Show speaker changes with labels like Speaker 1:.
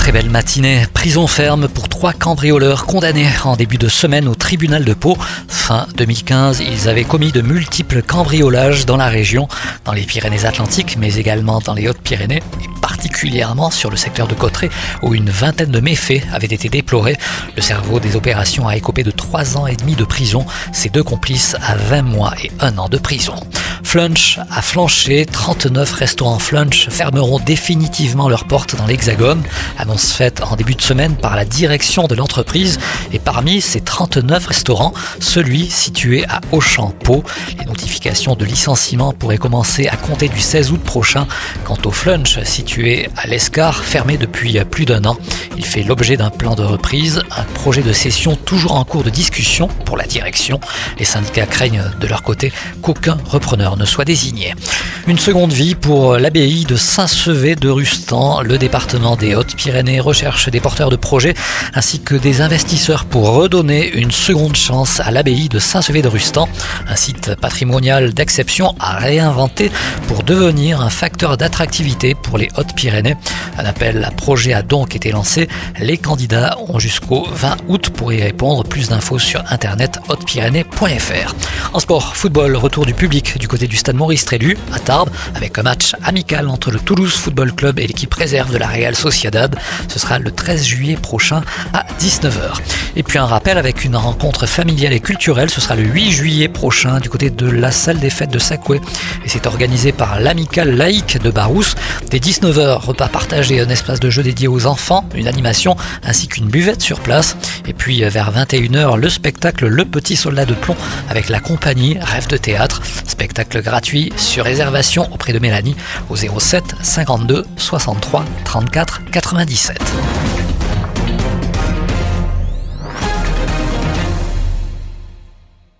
Speaker 1: Très belle matinée. Prison ferme pour trois cambrioleurs condamnés en début de semaine au tribunal de Pau. Fin 2015, ils avaient commis de multiples cambriolages dans la région, dans les Pyrénées-Atlantiques, mais également dans les Hautes-Pyrénées, et particulièrement sur le secteur de Cotteret, où une vingtaine de méfaits avaient été déplorés. Le cerveau des opérations a écopé de trois ans et demi de prison, ses deux complices à 20 mois et un an de prison. Flunch a flanché, 39 restaurants Flunch fermeront définitivement leurs portes dans l'Hexagone, annonce faite en début de semaine par la direction de l'entreprise. Et parmi ces 39 restaurants, celui situé à notifications de licenciement pourraient commencer à compter du 16 août prochain. Quant au Flunch, situé à l'Escar, fermé depuis plus d'un an, il fait l'objet d'un plan de reprise, un projet de cession toujours en cours de discussion pour la direction. Les syndicats craignent de leur côté qu'aucun repreneur ne soit désigné. Une seconde vie pour l'abbaye de Saint-Sevé de Rustan. Le département des Hautes-Pyrénées recherche des porteurs de projets ainsi que des investisseurs pour redonner une seconde chance à l'abbaye de Saint-Sevé de Rustan, un site patrimonial d'exception à réinventer pour devenir un facteur d'attractivité pour les Hautes-Pyrénées. Un appel à projet a donc été lancé. Les candidats ont jusqu'au 20 août pour y répondre. Plus d'infos sur internet hautepyrénées.fr. En sport, football, retour du public du côté du stade Maurice Trélu à Tarbes avec un match amical entre le Toulouse Football Club et l'équipe réserve de la Real Sociedad. Ce sera le 13 juillet prochain à 19h. Et puis un rappel avec une rencontre familiale et culturelle, ce sera le 8 juillet prochain du côté de la salle des fêtes de Sacoué et c'est organisé par l'amicale laïque de Barousse. Dès 19h, repas partagé, un espace de jeu dédié aux enfants, une animation ainsi qu'une buvette sur place. Et puis vers 21h, le spectacle Le Petit Soldat de Plomb avec la compagnie Rêve de Théâtre. Spectacle gratuit sur réservation auprès de Mélanie au 07 52 63 34 97.